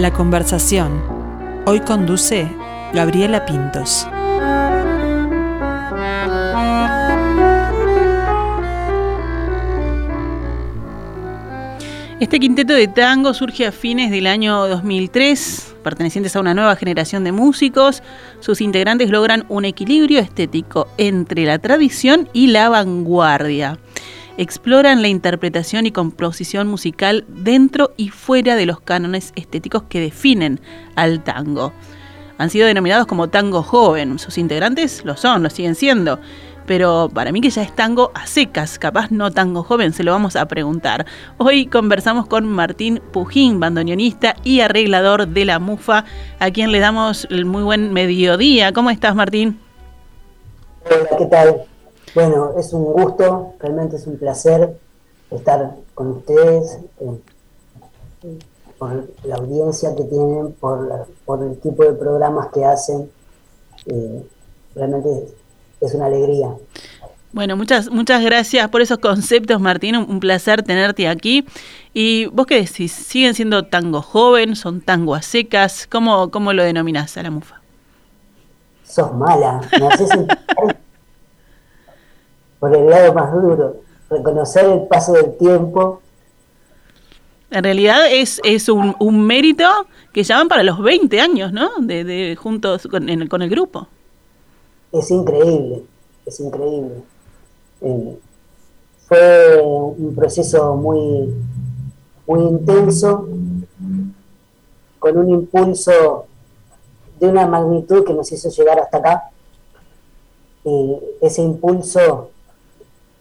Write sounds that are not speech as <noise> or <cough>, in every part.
La conversación. Hoy conduce Gabriela Pintos. Este quinteto de tango surge a fines del año 2003, pertenecientes a una nueva generación de músicos. Sus integrantes logran un equilibrio estético entre la tradición y la vanguardia. Exploran la interpretación y composición musical dentro y fuera de los cánones estéticos que definen al tango. Han sido denominados como tango joven. Sus integrantes lo son, lo siguen siendo pero para mí que ya es tango a secas, capaz no tango joven, se lo vamos a preguntar. Hoy conversamos con Martín Pujín, bandoneonista y arreglador de la MUFA, a quien le damos el muy buen mediodía. ¿Cómo estás, Martín? Hola, ¿qué tal? Bueno, es un gusto, realmente es un placer estar con ustedes, eh, por la audiencia que tienen, por, por el tipo de programas que hacen. Eh, realmente es una alegría. Bueno, muchas, muchas gracias por esos conceptos, Martín. Un, placer tenerte aquí. ¿Y vos qué decís? ¿Siguen siendo tango joven? ¿Son tango a secas? ¿Cómo, cómo lo denominás a la mufa? Sos mala. Me haces <laughs> por el lado más duro. Reconocer el paso del tiempo. En realidad es, es un, un mérito que llaman para los 20 años, ¿no? De, de juntos con, con el grupo es increíble, es increíble. Eh, fue un proceso muy, muy intenso, con un impulso de una magnitud que nos hizo llegar hasta acá. Y ese impulso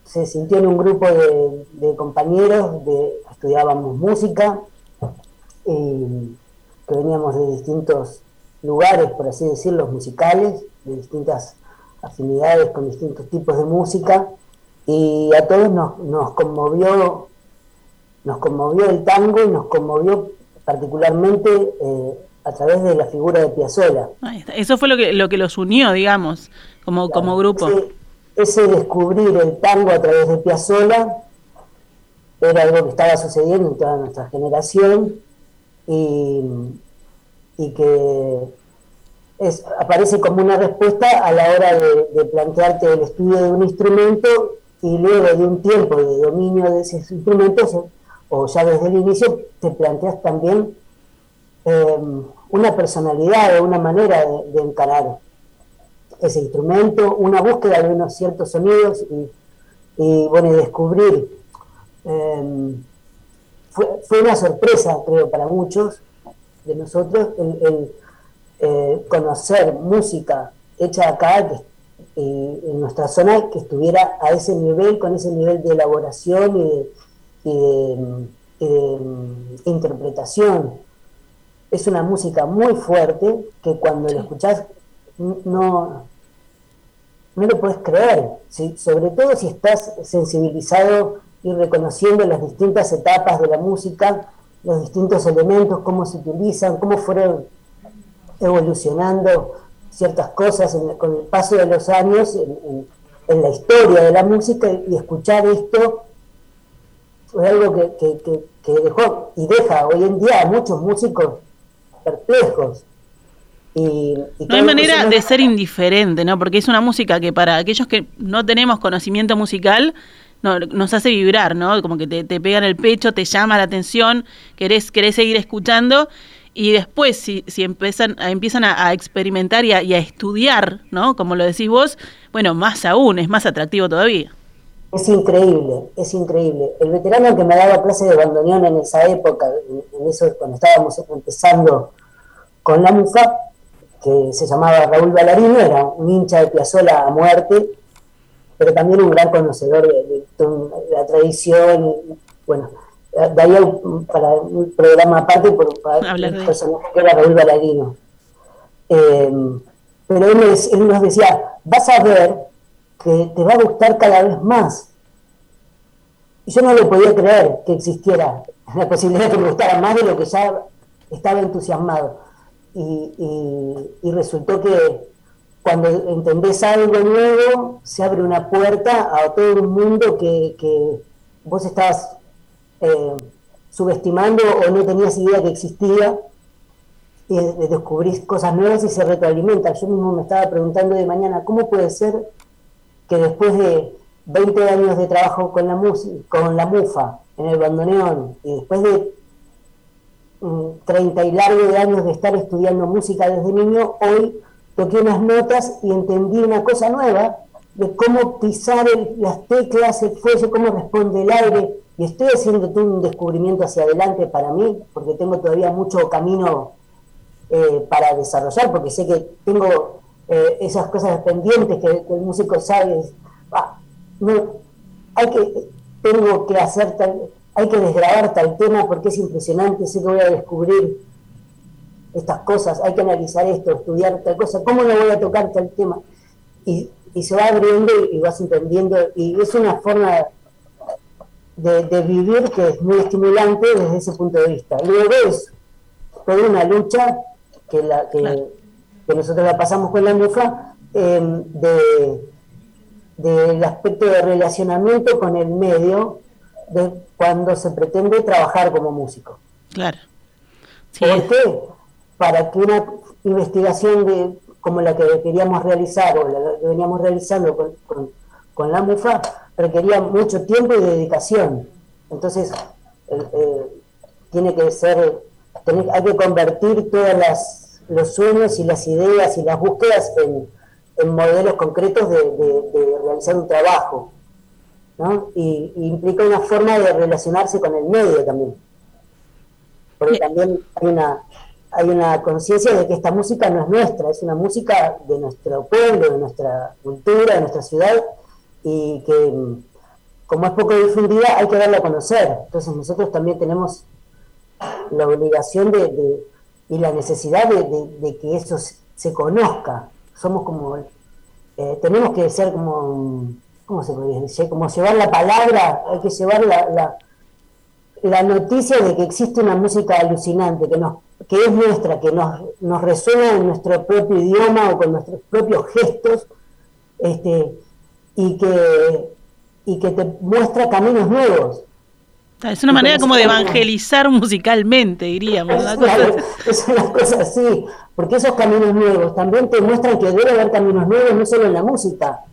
se sintió en un grupo de, compañeros, de, estudiábamos música, que veníamos de distintos lugares, por así decirlo, musicales, de distintas afinidades con distintos tipos de música y a todos nos, nos conmovió nos conmovió el tango y nos conmovió particularmente eh, a través de la figura de Piazzolla. Eso fue lo que lo que los unió, digamos, como, como grupo. Ese, descubrir el tango a través de Piazzolla era algo que estaba sucediendo en toda nuestra generación y, que aparece como una respuesta a la hora de, plantearte el estudio de un instrumento y luego de un tiempo de dominio de ese instrumento, o ya desde el inicio, te planteas también em, una personalidad o una manera de, encarar ese instrumento, una búsqueda de unos ciertos sonidos y, bueno, descubrir. Em, fue, una sorpresa, creo, para muchos de nosotros el eh, conocer música hecha acá eh, en nuestra zona que estuviera a ese nivel, con ese nivel de elaboración y de, interpretación. Es una música muy fuerte que cuando la escuchás no, no lo puedes creer, sobre todo si estás sensibilizado y reconociendo las distintas etapas de la música, los distintos elementos, cómo se utilizan, cómo fueron evolucionando ciertas cosas con el paso de los años en, la historia de la música y escuchar esto fue algo que, dejó y deja hoy en día a muchos músicos perplejos. Y, no hay manera de ser indiferente, ¿no? Porque es una música que para aquellos que no tenemos conocimiento musical, no, nos hace vibrar, ¿no? Como que te, te pega en el pecho, te llama la atención, querés, querés seguir escuchando y después si, si empiezan, empiezan a, experimentar y a, estudiar, ¿no? Como lo decís vos, bueno, más aún, es más atractivo todavía. Es increíble, es increíble. El veterano que me daba clase de bandoneón en esa época, en, eso cuando estábamos empezando con la MUFA, que se llamaba Raúl Balarino, era un hincha de Piazzola a muerte, pero también un gran conocedor de, de la tradición, y, bueno, daría para un programa aparte por, para el personaje que era Raúl Baladino. Eh, pero él, él, nos decía, vas a ver que te va a gustar cada vez más. Y yo no le podía creer que existiera la posibilidad de que me gustara más de lo que ya estaba entusiasmado. Y, y, resultó que cuando entendés algo nuevo, se abre una puerta a todo un mundo que, que vos estabas eh, subestimando o no tenías idea que existía descubrís cosas nuevas y se retroalimenta. Yo mismo me estaba preguntando de mañana, ¿cómo puede ser que después de 20 años de trabajo con la, con la mufa en el bandoneón y después de 30 mm, y largo de años de estar estudiando música desde niño, hoy toqué unas notas y entendí una cosa nueva de cómo pisar las teclas, el fuelle, cómo responde el aire, y estoy haciendo un descubrimiento hacia adelante para mí, porque tengo todavía mucho camino eh, para desarrollar, porque sé que tengo eh, esas cosas pendientes que, el músico sabe. Ah, hay que, tengo que hacer tal, hay que desgrabar tal tema porque es impresionante, sé que voy a descubrir estas cosas, hay que analizar esto, estudiar tal cosa, ¿cómo no voy a tocar tal tema? Y, se va abriendo y, vas entendiendo, y es una forma de, vivir que es muy estimulante desde ese punto de vista. Luego es toda una lucha que, la, que, nosotros la pasamos con la MUFA, em, de, del aspecto de relacionamiento con el medio de cuando se pretende trabajar como músico. Claro. ¿Por qué? Para que una investigación de, como la que queríamos realizar o la que veníamos realizando con, con, la MUFA requería mucho tiempo y dedicación. Entonces, eh, tiene que ser, hay que convertir todas las los sueños y las ideas y las búsquedas en, modelos concretos de, realizar un trabajo. ¿No? Y, implica una forma de relacionarse con el medio también. Porque también hay una, hay una conciencia de que esta música no es nuestra, es una música de nuestro pueblo, de nuestra cultura, de nuestra ciudad, y que como es poco difundida hay que darla a conocer. Entonces nosotros también tenemos la obligación de y la necesidad de, que eso se, conozca. Somos como, eh, tenemos que ser como, ¿cómo se podría decir? Como llevar la palabra, hay que llevar la, la, noticia de que existe una música alucinante, que, nos, que es nuestra, que nos, nos resuena en nuestro propio idioma o con nuestros propios gestos, este, y, que, y que te muestra caminos nuevos. Es una manera como de evangelizar musicalmente, diríamos. <laughs> Es, una cosa así, porque esos caminos nuevos también te muestran que debe haber caminos nuevos, no solo en la música.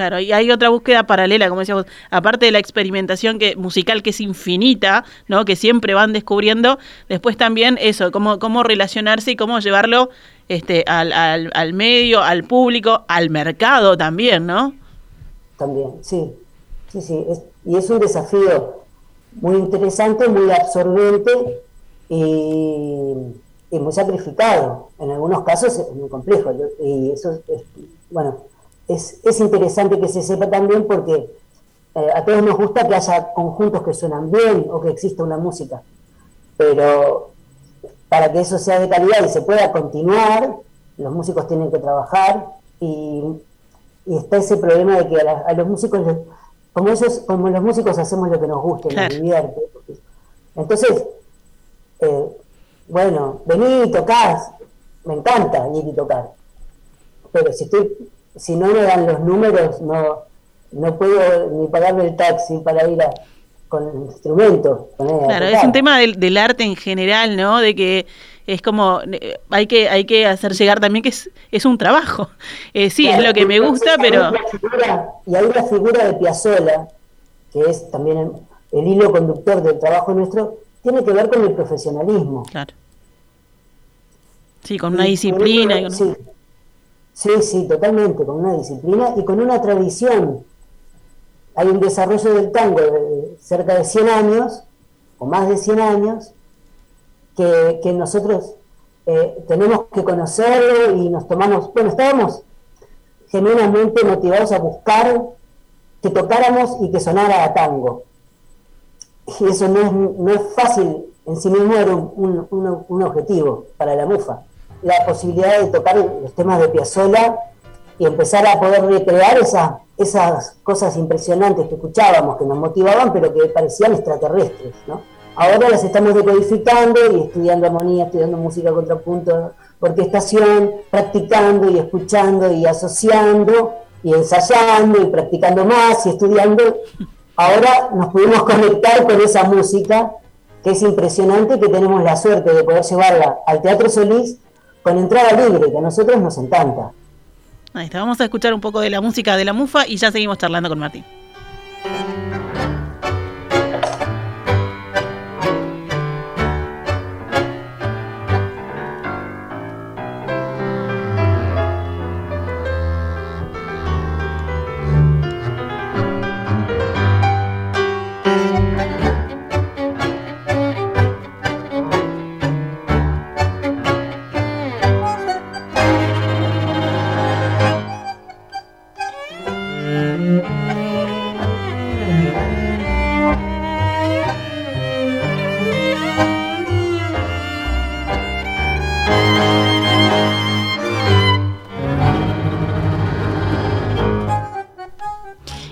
Claro, y hay otra búsqueda paralela, como decíamos, aparte de la experimentación que, musical que es infinita, ¿no? que siempre van descubriendo, después también eso, cómo, cómo relacionarse y cómo llevarlo este, al, al, al medio, al público, al mercado también, ¿no? También, sí, sí, sí, y es un desafío muy interesante, muy absorbente y, muy sacrificado. En algunos casos es muy complejo. Y eso es, bueno, es, es interesante que se sepa también porque eh, a todos nos gusta que haya conjuntos que suenan bien o que exista una música. Pero para que eso sea de calidad y se pueda continuar, los músicos tienen que trabajar y, está ese problema de que a, a los músicos como ellos, como los músicos hacemos lo que nos gusta y nos divierte. Entonces, eh, bueno, vení y tocás, me encanta venir y tocar. Pero si estoy, si no me dan los números, no, no puedo ni pagarme el taxi para ir a, con el instrumento. Claro, es un tema del, del, arte en general, ¿no? De que es como, eh, hay que, hay que hacer llegar también que es, es un trabajo. <laughs> Eh, sí, es lo que me gusta, pero... y hay la figura de Piazzolla, que es también el, hilo conductor del trabajo nuestro, tiene que ver con el profesionalismo. Claro. Sí, con una disciplina. sí, sí, sí, totalmente, con una disciplina y con una tradición. Hay un desarrollo del tango de cerca de 100 años, o más de 100 años, que, nosotros eh, tenemos que conocerlo y nos tomamos, bueno, estábamos genuinamente motivados a buscar que tocáramos y que sonara a tango. Y eso no es, no es fácil, en sí mismo era un, un, objetivo para la MUFA. La posibilidad de tocar los temas de Piazzolla y empezar a poder recrear esas, esas cosas impresionantes que escuchábamos, que nos motivaban, pero que parecían extraterrestres, ¿no? Ahora las estamos decodificando y estudiando armonía, estudiando música contrapunto, orquestación, practicando y escuchando y asociando y ensayando y practicando más y estudiando. Ahora nos pudimos conectar con esa música que es impresionante que tenemos la suerte de poder llevarla al Teatro Solís con entrada libre, que a nosotros nos encanta. Ahí está, vamos a escuchar un poco de la música de la mufa y ya seguimos charlando con Martín.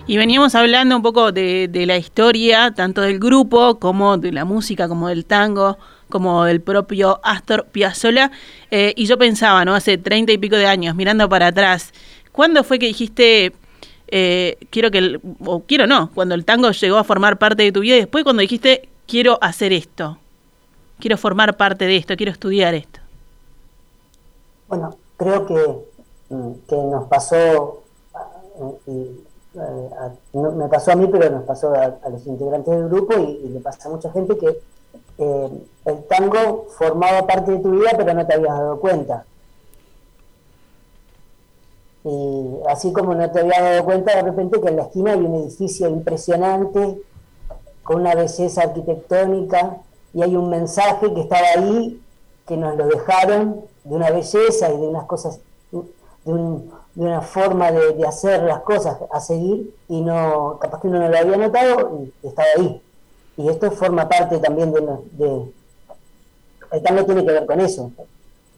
Y veníamos hablando un poco de, la historia, tanto del grupo como de la música, como del tango, como del propio Astor Piazzolla. Eh, y yo pensaba, ¿no? Hace treinta y pico de años, mirando para atrás, ¿cuándo fue que dijiste, eh, quiero que, el, o quiero no, cuando el tango llegó a formar parte de tu vida y después cuando dijiste, quiero hacer esto, quiero formar parte de esto, quiero estudiar esto? Bueno, creo que, mm, que nos pasó, y eh, me pasó a mí, pero nos pasó a, los integrantes del grupo y, le pasa a mucha gente que eh, el tango formaba parte de tu vida, pero no te habías dado cuenta. Y así como no te habías dado cuenta de repente que en la esquina hay un edificio impresionante, con una belleza arquitectónica, y hay un mensaje que estaba ahí, que nos lo dejaron, de una belleza y de unas cosas, de un, de una forma de, hacer las cosas a seguir y no, capaz que uno no lo había notado y estaba ahí. Y esto forma parte también de, de el tango tiene que ver con eso.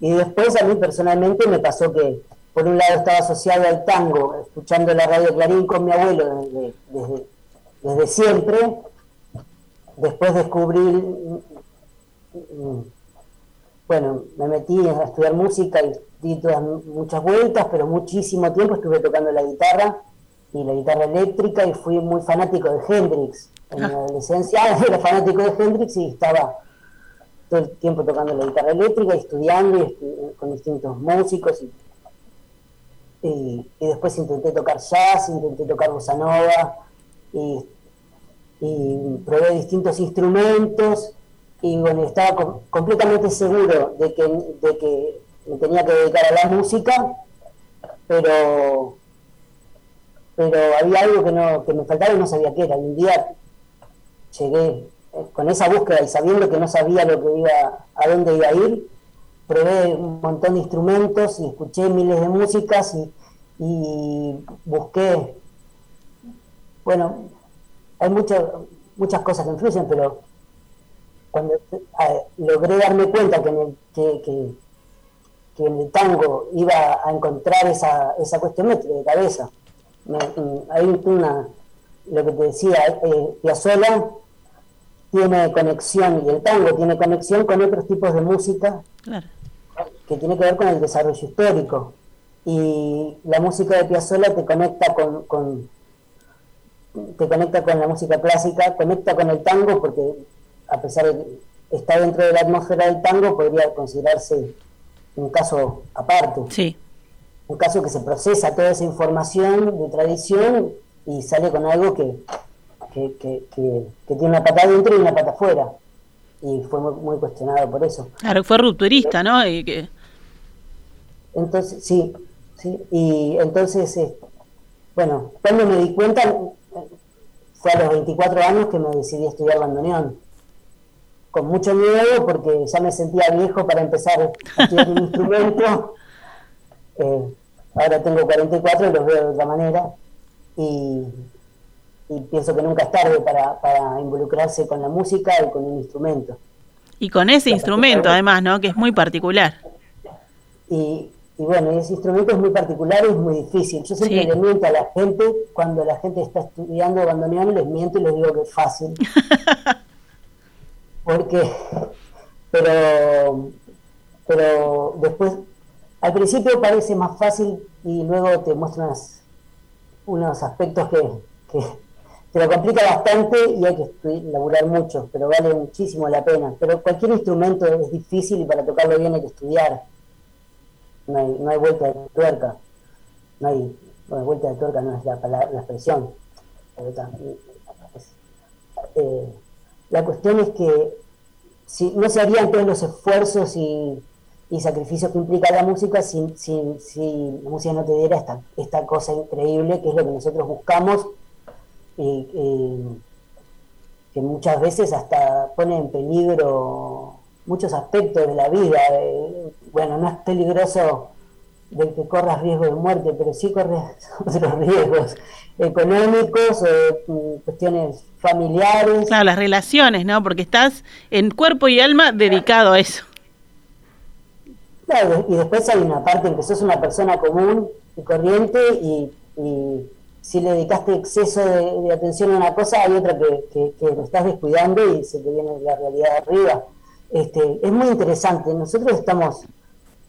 Y después a mí personalmente me pasó que por un lado estaba asociado al tango, escuchando la radio Clarín con mi abuelo desde, desde, siempre. Después descubrí, bueno, me metí a estudiar música y di todas, muchas vueltas, pero muchísimo tiempo estuve tocando la guitarra y la guitarra eléctrica y fui muy fanático de Hendrix. En la ah. adolescencia <laughs> era fanático de Hendrix y estaba todo el tiempo tocando la guitarra eléctrica y estudiando y con distintos músicos. Y, después intenté tocar jazz, intenté tocar bossa nova y, y probé distintos instrumentos y bueno, estaba completamente seguro de que, de que me tenía que dedicar a la música, pero pero había algo que no que me faltaba y no sabía qué era. Y un día llegué eh, con esa búsqueda y sabiendo que no sabía lo que iba a dónde iba a ir, probé un montón de instrumentos y escuché miles de músicas y, busqué bueno, hay muchas muchas cosas que influyen, pero cuando eh, logré darme cuenta que, que, que en el tango iba a encontrar esa, esa cuestión de cabeza. hay una, lo que te decía, eh, Piazzolla tiene conexión, y el tango tiene conexión con otros tipos de música que tiene que ver con el desarrollo histórico. Y la música de Piazzolla te conecta con, con te conecta con la música clásica, conecta con el tango porque a pesar de estar dentro de la atmósfera del tango podría considerarse un caso aparte. Sí. Un caso que se procesa toda esa información de tradición y sale con algo que, que, tiene una pata adentro y una pata afuera. Y fue muy, cuestionado por eso. Claro, fue rupturista, ¿no? Y que... Entonces, sí, sí. Y entonces, eh, bueno, cuando me di cuenta, fue a los 24 años que me decidí a estudiar bandoneón con mucho miedo porque ya me sentía viejo para empezar a estudiar un instrumento. <laughs> Eh, ahora tengo 44 y los veo de otra manera. Y, pienso que nunca es tarde para, para, involucrarse con la música y con un instrumento. Y con ese instrumento, además, ¿no? Que es muy particular. Y, y bueno, ese instrumento es muy particular y es muy difícil. Yo siempre le miento a la gente, cuando la gente está estudiando bandoneón, les miento y les digo que es fácil. <laughs> porque, pero, pero después, al principio parece más fácil y luego te muestran unos aspectos que, te lo complica bastante y hay que laburar mucho, pero vale muchísimo la pena. Pero cualquier instrumento es difícil y para tocarlo bien hay que estudiar. No hay, no hay vuelta de tuerca. No hay, vuelta de tuerca, no es la, la expresión. La cuestión es que si no se harían todos los esfuerzos y, sacrificios que implica la música si, si, la música no te diera esta, esta cosa increíble que es lo que nosotros buscamos que muchas veces hasta pone en peligro muchos aspectos de la vida. Bueno, no es peligroso del que corras riesgo de muerte, pero sí corres <laughs> otros riesgos económicos, o cuestiones familiares. Claro, las relaciones, ¿no? Porque estás en cuerpo y alma dedicado a eso. Claro, y después hay una parte en que sos una persona común y corriente y si le dedicaste exceso de, atención a una cosa, hay otra que, que, lo estás descuidando y se te viene la realidad arriba. Este, es muy interesante. Nosotros estamos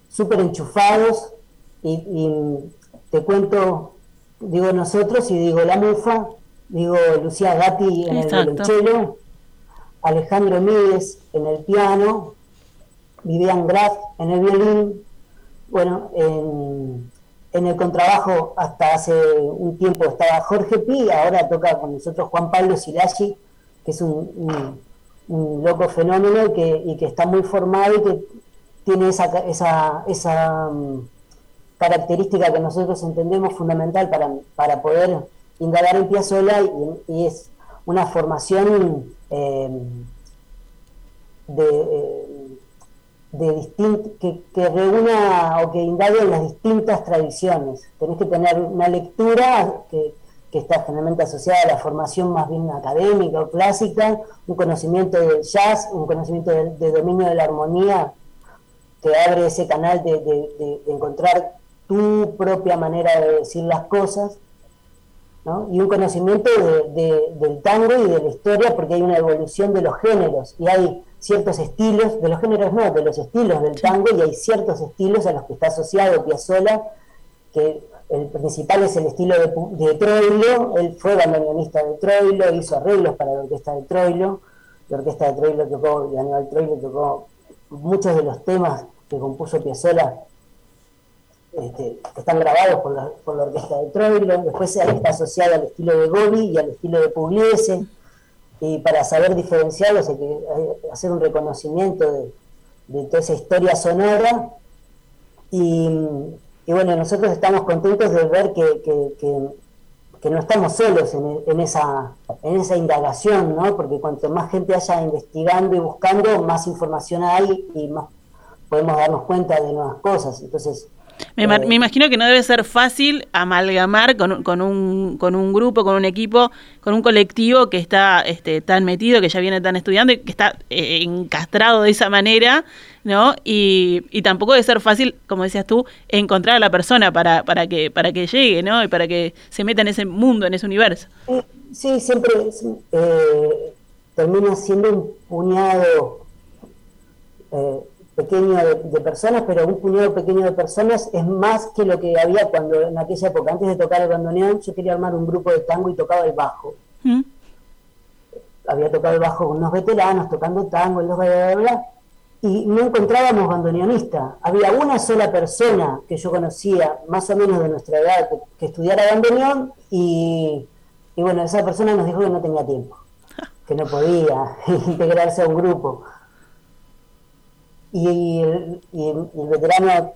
súper enchufados y, te cuento, digo nosotros y digo la mufa, digo Lucía Gatti en el violonchelo, Alejandro Míguez en el piano, Vivian Graf en el violín, bueno, en en el contrabajo hasta hace un tiempo estaba Jorge Pi, ahora toca con nosotros Juan Pablo Silagi, que es un, loco fenómeno y que, y que, está muy formado y que tiene esa, esa, esa mm, característica que nosotros entendemos fundamental para, para poder indagar en Piazzolla y, es una formación eh, de... Eh, de que, que, reúna o que indague en las distintas tradiciones. Tenés que tener una lectura que, está generalmente asociada a la formación más bien académica o clásica, un conocimiento del jazz, un conocimiento de, dominio de la armonía que abre ese canal de, encontrar tu propia manera de decir las cosas, y un conocimiento del tango y de la historia, porque hay una evolución de los géneros y hay ciertos estilos, de los géneros no, de los estilos del tango, y hay ciertos estilos a los que está asociado Piazzolla, que el principal es el estilo de, Troilo, él fue bandoneonista de Troilo, hizo arreglos para la orquesta de Troilo, la orquesta de Troilo tocó, Aníbal Troilo tocó muchos de los temas que compuso Piazzolla, este, que están grabados por la, por la orquesta de Troilo, después está asociado al estilo de Gobi y al estilo de Pugliese, y para saber diferenciarlos hay que hacer un reconocimiento de, toda esa historia sonora. Y, bueno, nosotros estamos contentos de ver que, no estamos solos en, esa, en esa indagación, ¿no? porque cuanto más gente haya investigando y buscando, más información hay y más podemos darnos cuenta de nuevas cosas. Entonces, me, imagino que no debe ser fácil amalgamar con, con, un, con un grupo, con un equipo, con un colectivo que está este, tan metido, que ya viene tan estudiando y que está eh, encastrado de esa manera, ¿no? Y, y, tampoco debe ser fácil, como decías tú, encontrar a la persona para, para, que, para que llegue, ¿no? Y para que se meta en ese mundo, en ese universo. Sí, siempre eh, termina siendo un puñado. Eh, pequeño de, personas, pero un puñado pequeño de personas es más que lo que había cuando en aquella época, antes de tocar el bandoneón, yo quería armar un grupo de tango y tocaba el bajo. ¿Mm? Había tocado el bajo con unos veteranos, tocando tango, y los bla, bla, y no encontrábamos bandoneonista. Había una sola persona que yo conocía, más o menos de nuestra edad, que, estudiara bandoneón, y, y bueno, esa persona nos dijo que no tenía tiempo, que no podía <laughs> integrarse a un grupo y el, veterano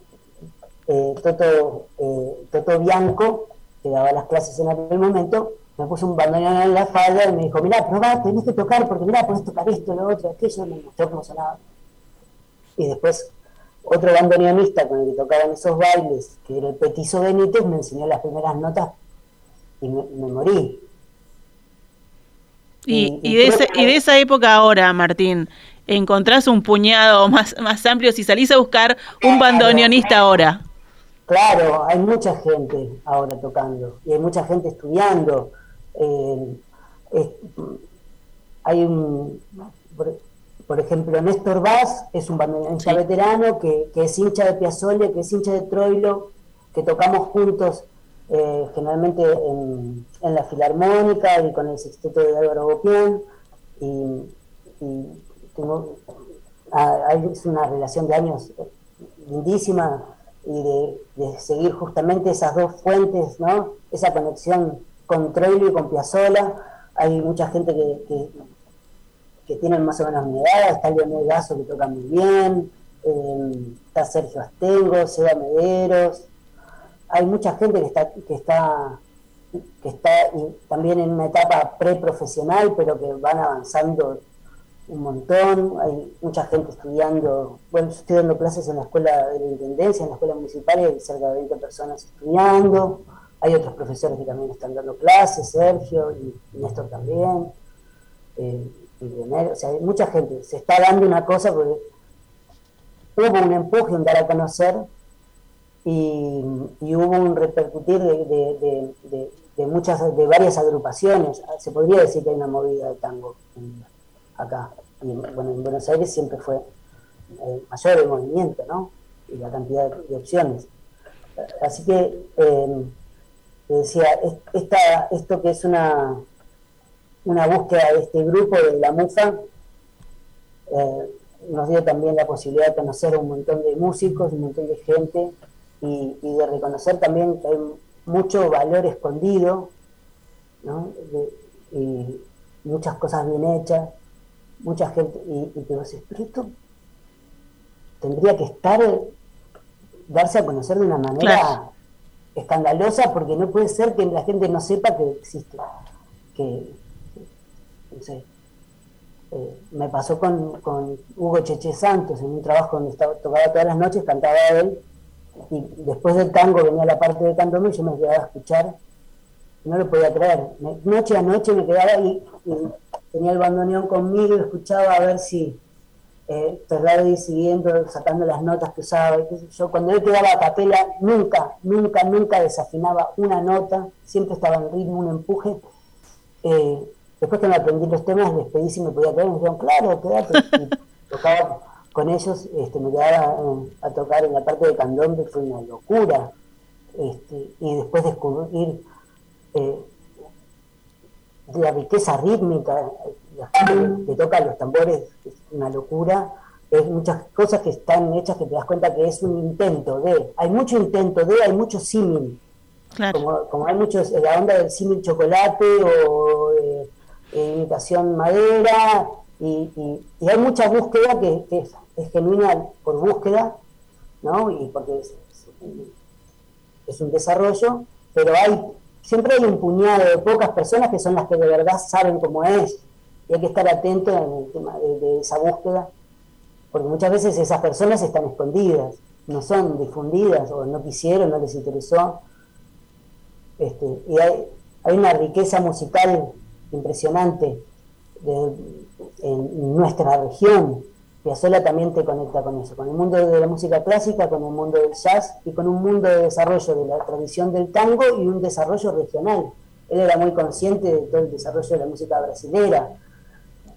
eh, Toto, eh, Toto Bianco, que daba las clases en aquel momento, me puso un bandoneón en la falda y me dijo, mira, probá, tenés que tocar, porque mira, puedes tocar esto, lo otro, aquello, me mostró cómo sonaba. Y después otro bandoneonista con el que tocaban esos bailes, que era el Petizo Benítez, me enseñó las primeras notas y me, morí. Y, y, de y de esa época ahora, Martín, encontrás un puñado más, más amplio si salís a buscar un bandoneonista ahora. Claro, hay mucha gente ahora tocando y hay mucha gente estudiando. Eh, hay un, por, ejemplo, Néstor Vaz es un bandoneonista veterano que, es hincha de Piazzolla, que es hincha de Troilo, que tocamos juntos eh, generalmente en, la Filarmónica y con el Sexteto de Álvaro Bopián, y, tengo, hay una relación de años lindísima y de, seguir justamente esas dos fuentes, ¿no? esa conexión con Troilo y con Piazzolla. Hay mucha gente que, que, tiene más o menos mi edad, está Leonel Gaso que toca muy bien, eh, está Sergio Astengo, Seba Mederos, hay mucha gente que está, que está, que está también en una etapa preprofesional, pero que van avanzando un montón, hay mucha gente estudiando, bueno, estoy dando clases en la escuela de la Intendencia, en la escuela municipal, y hay cerca de 20 personas estudiando, hay otros profesores que también están dando clases, Sergio y, Néstor también, eh, y o sea, hay mucha gente, se está dando una cosa porque hubo un empuje, un dar a conocer y, hubo un repercutir de, muchas, de varias agrupaciones. Se podría decir que hay una movida de tango acá. Y bueno, en Buenos Aires siempre fue eh, mayor el movimiento, ¿no? Y la cantidad de, opciones. Así que, eh, decía, esta, esto que es una, una búsqueda de este grupo de la MUFA, eh, nos dio también la posibilidad de conocer un montón de músicos, un montón de gente y, de reconocer también que hay mucho valor escondido, ¿no? y muchas cosas bien hechas, mucha gente, y, y pero esto tendría que estar, darse a conocer de una manera escandalosa, porque no puede ser que la gente no sepa que existe, que, no sé, eh, me pasó con, con, Hugo Cheche Santos en un trabajo donde estaba, tocaba todas las noches, cantaba él, y después del tango venía la parte de candombe y yo me quedaba a escuchar, no lo podía creer. noche a noche me quedaba y, tenía el bandoneón conmigo y escuchaba a ver si eh, siguiendo, sacando las notas que usaba. Yo cuando él quedaba a capela, nunca, nunca, nunca desafinaba una nota, siempre estaba en ritmo, un empuje. Eh, después que me aprendí los temas, les pedí si me podía quedar, me dijeron, claro, quédate. <laughs> Tocaba con ellos este, me quedaba eh, a tocar en la parte de candombe, fue una locura. Este, y después descubrir eh, la riqueza rítmica, la gente que, toca los tambores es una locura. Es muchas cosas que están hechas que te das cuenta que es un intento de, hay mucho intento de, hay mucho símil. Como, hay muchos, la onda del símil chocolate o eh, imitación madera, y, hay mucha búsqueda que, que, es genuina por búsqueda, ¿no? Y porque es, un desarrollo, pero hay siempre hay un puñado de pocas personas que son las que de verdad saben cómo es, y hay que estar atento en el tema de, esa búsqueda, porque muchas veces esas personas están escondidas, no son difundidas, o no quisieron, no les interesó. Este, y hay, hay una riqueza musical impresionante en nuestra región, Piazzolla también te conecta con eso, con el mundo de la música clásica, con el mundo del jazz y con un mundo de desarrollo de la tradición del tango y un desarrollo regional. Él era muy consciente de todo el desarrollo de la música brasilera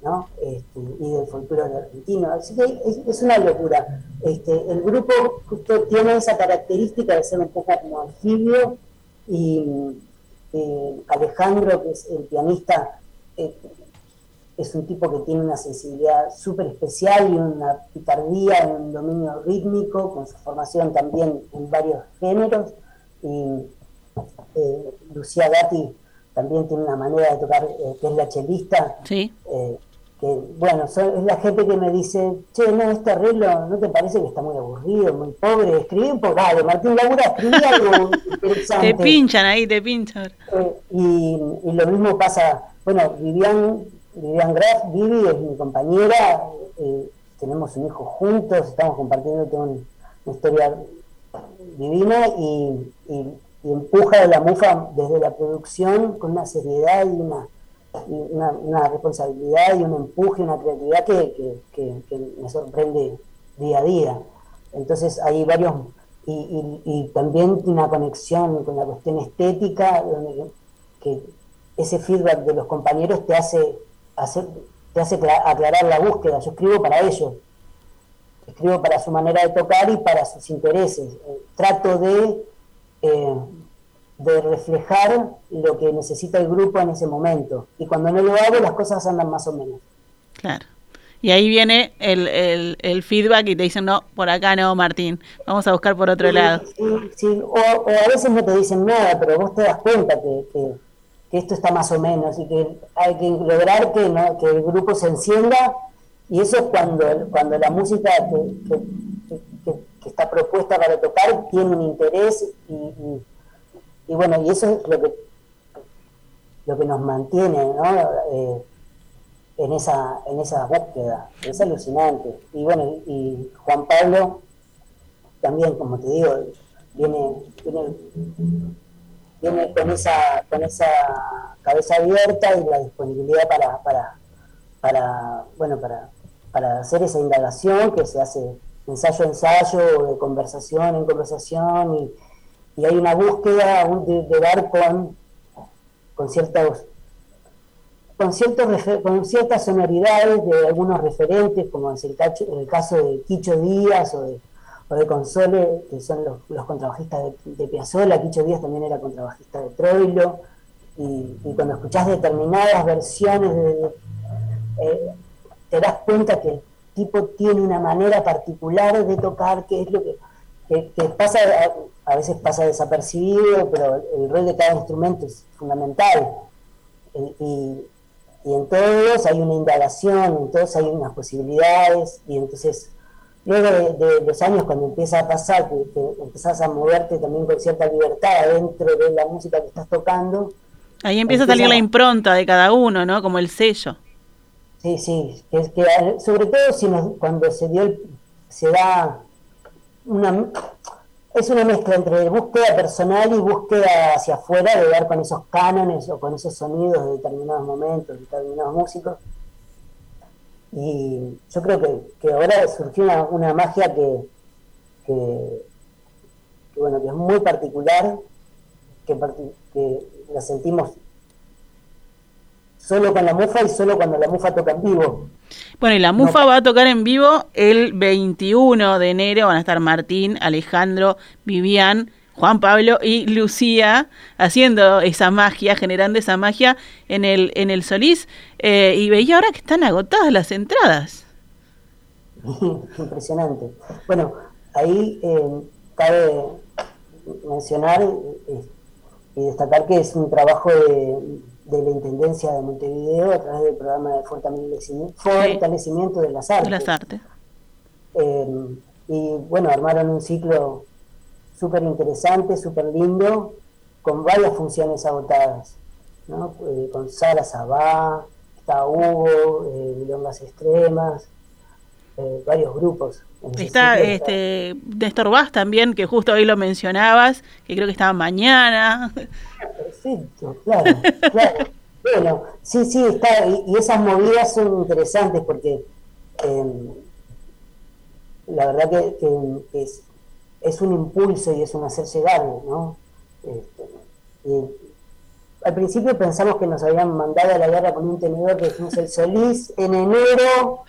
¿no? Este, y del folclore argentino. Así que es, una locura. Este, el grupo justo tiene esa característica de ser un poco como anfibio y eh, Alejandro, que es el pianista, eh, es un tipo que tiene una sensibilidad súper especial y una picardía en un dominio rítmico, con su formación también en varios géneros. Y eh, Lucía Gatti también tiene una manera de tocar, eh, que es la chelista. Sí. Eh, que, bueno, es la gente que me dice, che, no, este arreglo, ¿no te parece que está muy aburrido, muy pobre? Escribí un poco, dale, Martín Laura, escribí algo <laughs> interesante. Te pinchan ahí, te pinchan. y, y, lo mismo pasa, bueno, Vivian Vivian Graf, Vivi es mi compañera, eh, tenemos un hijo juntos, estamos compartiendo una, historia divina y, empuja de la mufa desde la producción con una seriedad y una, responsabilidad y un empuje, una creatividad que, me sorprende día a día. Entonces hay varios, y, también una conexión con la cuestión estética, donde que ese feedback de los compañeros te hace te hace aclarar la búsqueda. Yo escribo para ellos, escribo para su manera de tocar y para sus intereses. Eh, trato de, eh, de reflejar lo que necesita el grupo en ese momento. Y cuando no lo hago, las cosas andan más o menos. Claro. Y ahí viene el, el, feedback y te dicen, no, por acá no, Martín, vamos a buscar por otro lado. Sí, O, a veces no te dicen nada, pero vos te das cuenta que, que, esto está más o menos y que hay que lograr que, que el grupo se encienda y eso es cuando, cuando la música que, está propuesta para tocar tiene un interés y, y, bueno, y eso es lo que, lo que nos mantiene, ¿no? Eh, en esa, en esa búsqueda. Es alucinante. Y bueno, y Juan Pablo también, como te digo, viene, viene, con esa, con esa cabeza abierta y la disponibilidad para, para, para bueno, para, para hacer esa indagación que se hace ensayo a ensayo, de conversación en conversación, y, y hay una búsqueda de, de dar con, con ciertos con, ciertos con ciertas sonoridades de algunos referentes, como es el, caso de Quicho Díaz o de, o de Console, que son los, contrabajistas de, de Piazzolla. Quicho Díaz también era contrabajista de Troilo. Y, cuando escuchás determinadas versiones, de, eh, te das cuenta que el tipo tiene una manera particular de tocar, que es lo que, pasa, a, veces pasa desapercibido, pero el rol de cada instrumento es fundamental. y, y en todos hay una indagación, en todos hay unas posibilidades, y entonces luego de, los años cuando empieza a pasar, que, que, empezás a moverte también con cierta libertad dentro de la música que estás tocando. Ahí empieza a salir la impronta de cada uno, ¿no? Como el sello. Sí, sí, que, que sobre todo si cuando se dio se da una es una mezcla entre búsqueda personal y búsqueda hacia afuera de dar con esos cánones o con esos sonidos de determinados momentos, de determinados músicos. Y yo creo que, ahora surgió una, magia que, bueno, que es muy particular, que, que la sentimos solo con la mufa y solo cuando la mufa toca en vivo. Bueno, y la Mufa va a tocar en vivo el 21 de enero. Van a estar Martín, Alejandro, Vivian, Juan Pablo y Lucía haciendo esa magia, generando esa magia en el, en el Solís. Eh, y veía ahora que están agotadas las entradas. <laughs> Impresionante. Bueno, ahí eh, cabe mencionar eh, y destacar que es un trabajo de de la Intendencia de Montevideo a través del programa de fortalecimiento, de las artes. las artes. Eh, y bueno, armaron un ciclo súper interesante, súper lindo, con varias funciones agotadas, ¿no? Eh, con Sara Sabá, está Hugo, eh, Milongas Extremas, eh, varios grupos. Está este Néstor Vaz también, que justo hoy lo mencionabas, que creo que estaba mañana. Perfecto, claro, claro. Bueno, sí, sí, está, y, esas movidas son interesantes porque em, la verdad que, es, es, un impulso y es un hacer llegar, ¿no? Este, al principio pensamos que nos habían mandado a la guerra con un tenedor que fuimos el Solís en enero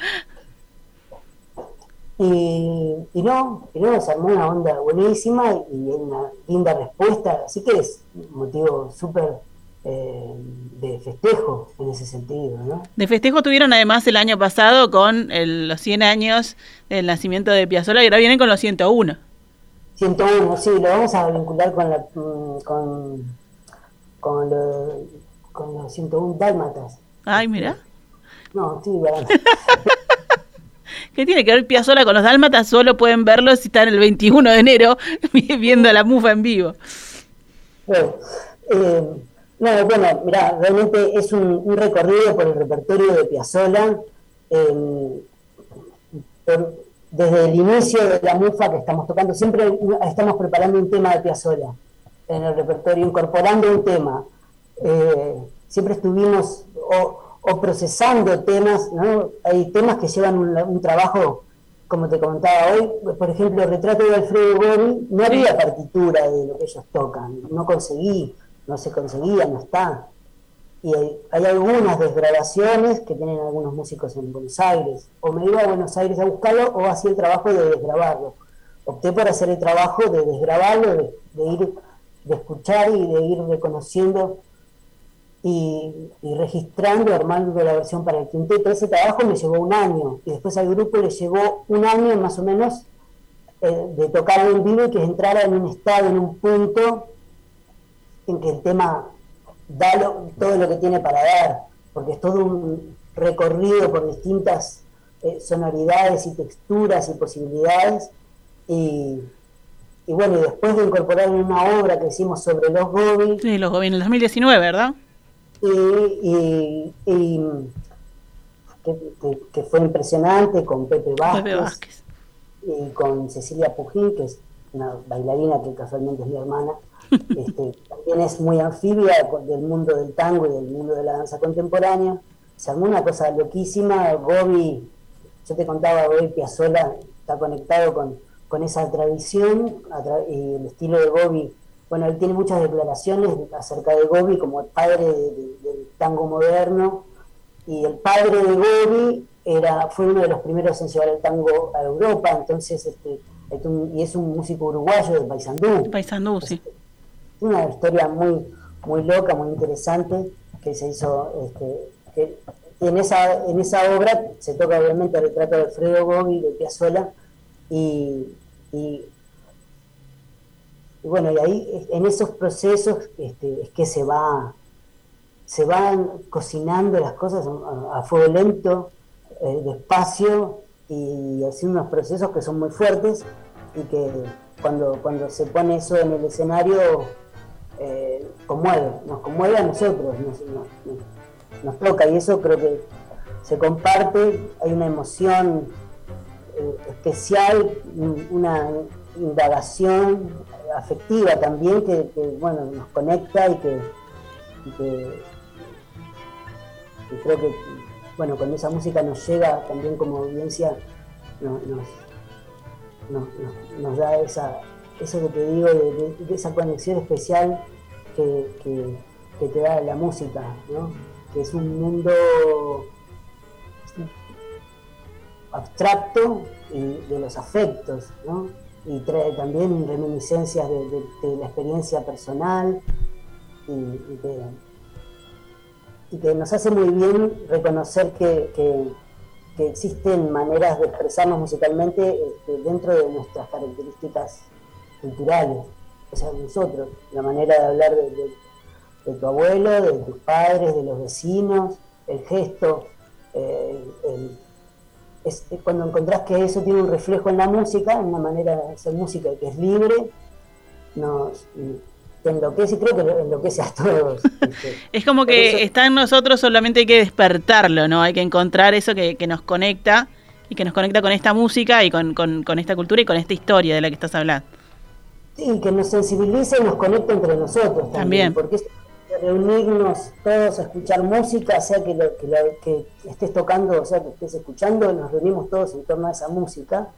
y, y, no, y no, se armó una onda buenísima y una linda respuesta, así que es un motivo súper eh, de festejo en ese sentido. ¿no? De festejo tuvieron además el año pasado con los 100 años del nacimiento de Piazzolla y ahora vienen con los 101. 101, sí, lo vamos a vincular con, la, mm, con, con, con los 101 dálmatas. Ay, mira. No, sí, bueno. <laughs> ¿Qué tiene que ver Piazzola con los dálmatas? Solo pueden verlo si están el 21 de enero <laughs> viendo la mufa en vivo. Bueno, eh, no, bueno, mira, realmente es un, recorrido por el repertorio de Piazzola. Eh, desde el inicio de la mufa que estamos tocando, siempre estamos preparando un tema de Piazzola en el repertorio, incorporando un tema. Eh, siempre estuvimos, o procesando temas, ¿no? Hay temas que llevan un, trabajo, como te comentaba hoy, por ejemplo, el retrato de Alfredo Gori, no había partitura de lo que ellos tocan, no conseguí, no se conseguía, no está. Y hay, algunas desgrabaciones que tienen algunos músicos en Buenos Aires, o me iba a Buenos Aires a buscarlo o hacía el trabajo de desgrabarlo. Opté por hacer el trabajo de desgrabarlo, de, ir de escuchar y de ir reconociendo y, registrando, armando la versión para el quinteto. Ese trabajo me llevó un año y después al grupo le llevó un año más o menos eh, de tocar en vivo y que entrara en un estado, en un punto en que el tema da todo lo que tiene para dar, porque es todo un recorrido por distintas eh, sonoridades y texturas y posibilidades. Y, bueno, y después de incorporar una obra que hicimos sobre los Gobi. Sí, los Gobi en el 2019, ¿verdad? Y, que, fue impresionante con Pepe Vázquez, y con Cecilia Pujín, que es una bailarina que casualmente es mi hermana. Este, también es muy anfibia del mundo del tango y del mundo de la danza contemporánea. Se armó una cosa loquísima. Gobi, yo te contaba, Gobi Piazzolla está conectado con, con esa tradición y el estilo de Gobi bueno, él tiene muchas declaraciones acerca de Gobi como el padre del tango moderno, y el padre de Gobi era, fue uno de los primeros en llevar el tango a Europa, entonces, este, y es un músico uruguayo de Paysandú. Paysandú, sí. Una historia muy, muy loca, muy interesante, que se hizo, este, que en esa, en esa obra se toca obviamente el retrato de Alfredo Gobi, de Piazzolla, y, y bueno, y ahí en esos procesos este, es que se va se van cocinando las cosas a, fuego lento, eh, despacio y haciendo unos procesos que son muy fuertes y que cuando, cuando se pone eso en el escenario eh, conmueve, nos conmueve a nosotros, nos, toca y eso creo que se comparte, hay una emoción eh, especial, una indagación afectiva también que, bueno nos conecta y que, creo que bueno cuando esa música nos llega también como audiencia nos, nos, da esa eso que te digo de, esa conexión especial que, te da la música que es un mundo abstracto y de los afectos ¿no? y trae también reminiscencias de, la experiencia personal y, que, nos hace muy bien reconocer que, existen maneras de expresarnos musicalmente este, dentro de nuestras características culturales, o sea, nosotros, la manera de hablar de, tu abuelo, de tus padres, de los vecinos, el gesto, eh, el es, cuando encontrás que eso tiene un reflejo en la música, en una manera de hacer música que es libre, nos te enloquece y creo que enloquece a todos. <laughs> es como que está en nosotros, solamente hay que despertarlo, ¿no? Hay que encontrar eso que, nos conecta y que nos conecta con esta música y con, esta cultura y con esta historia de la que estás hablando. Sí, que nos sensibilice y nos conecta entre nosotros también. también. Porque reunirnos todos a escuchar música, sea que, lo, que, estés tocando, o sea que estés escuchando, nos reunimos todos en torno a esa música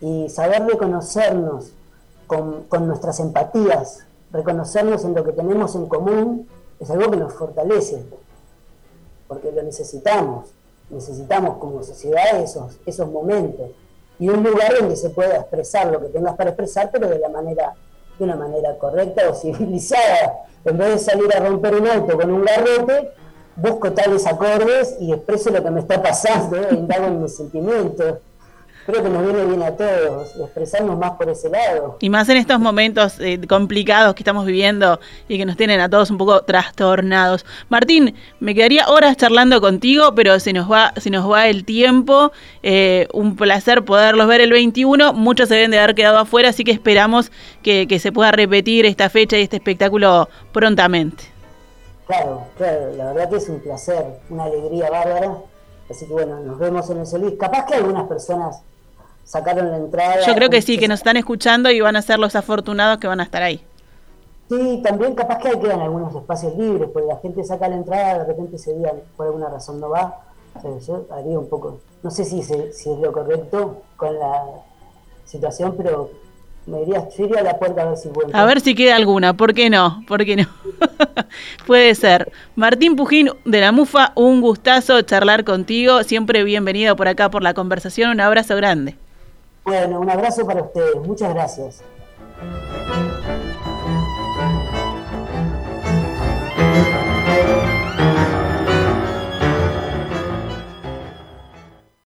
y saber reconocernos con, nuestras empatías, reconocernos en lo que tenemos en común, es algo que nos fortalece, porque lo necesitamos, necesitamos como sociedad esos, esos momentos y un lugar donde se pueda expresar lo que tengas para expresar, pero de la manera de una manera correcta o civilizada. En vez de salir a romper un auto con un garrote, busco tales acordes y expreso lo que me está pasando, indago en mis sentimientos creo que nos viene bien a todos expresarnos más por ese lado. Y más en estos momentos eh, complicados que estamos viviendo y que nos tienen a todos un poco trastornados. Martín, me quedaría horas charlando contigo, pero se nos va, se nos va el tiempo. Eh, un placer poderlos ver el 21. Muchos se deben de haber quedado afuera, así que esperamos que, se pueda repetir esta fecha y este espectáculo prontamente. Claro, claro, la verdad que es un placer, una alegría bárbara. Así que bueno, nos vemos en el Solís. Capaz que algunas personas sacaron la entrada. Yo creo que sí, que nos están escuchando y van a ser los afortunados que van a estar ahí. Sí, también capaz que quedan algunos espacios libres, porque la gente saca la entrada, de repente ese día por alguna razón no va. yo haría un poco, no sé si, si es lo correcto con la situación, pero me iría, yo iría a la puerta a ver si A ver si queda alguna, ¿por qué no? ¿Por qué no? <laughs> Puede ser. Martín Pujín de la MUFA, un gustazo charlar contigo, siempre bienvenido por acá por la conversación, un abrazo grande. Bueno, un abrazo para ustedes. Muchas gracias.